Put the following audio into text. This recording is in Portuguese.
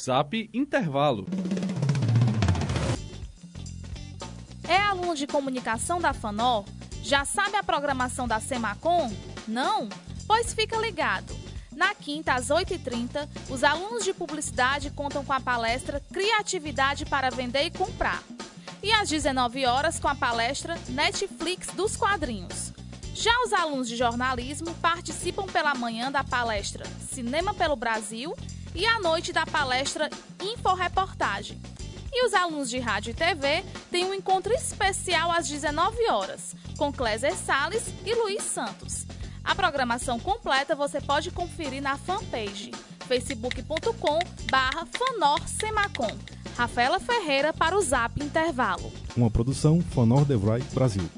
Zap Intervalo. É aluno de comunicação da FANOR? Já sabe a programação da Semacom? Não? Pois fica ligado. Na quinta, às 8h30, os alunos de publicidade contam com a palestra Criatividade para Vender e Comprar. E às 19 horas com a palestra Netflix dos Quadrinhos. Já os alunos de jornalismo participam pela manhã da palestra Cinema pelo Brasil e à noite da palestra Inforeportagem. E os alunos de rádio e TV têm um encontro especial às 19 horas, com Cléser Salles e Luiz Santos. A programação completa você pode conferir na fanpage facebook.com barra fanorsemacom. Rafaela Ferreira para o Zap Intervalo. Uma produção Fanor Devrai Brasil.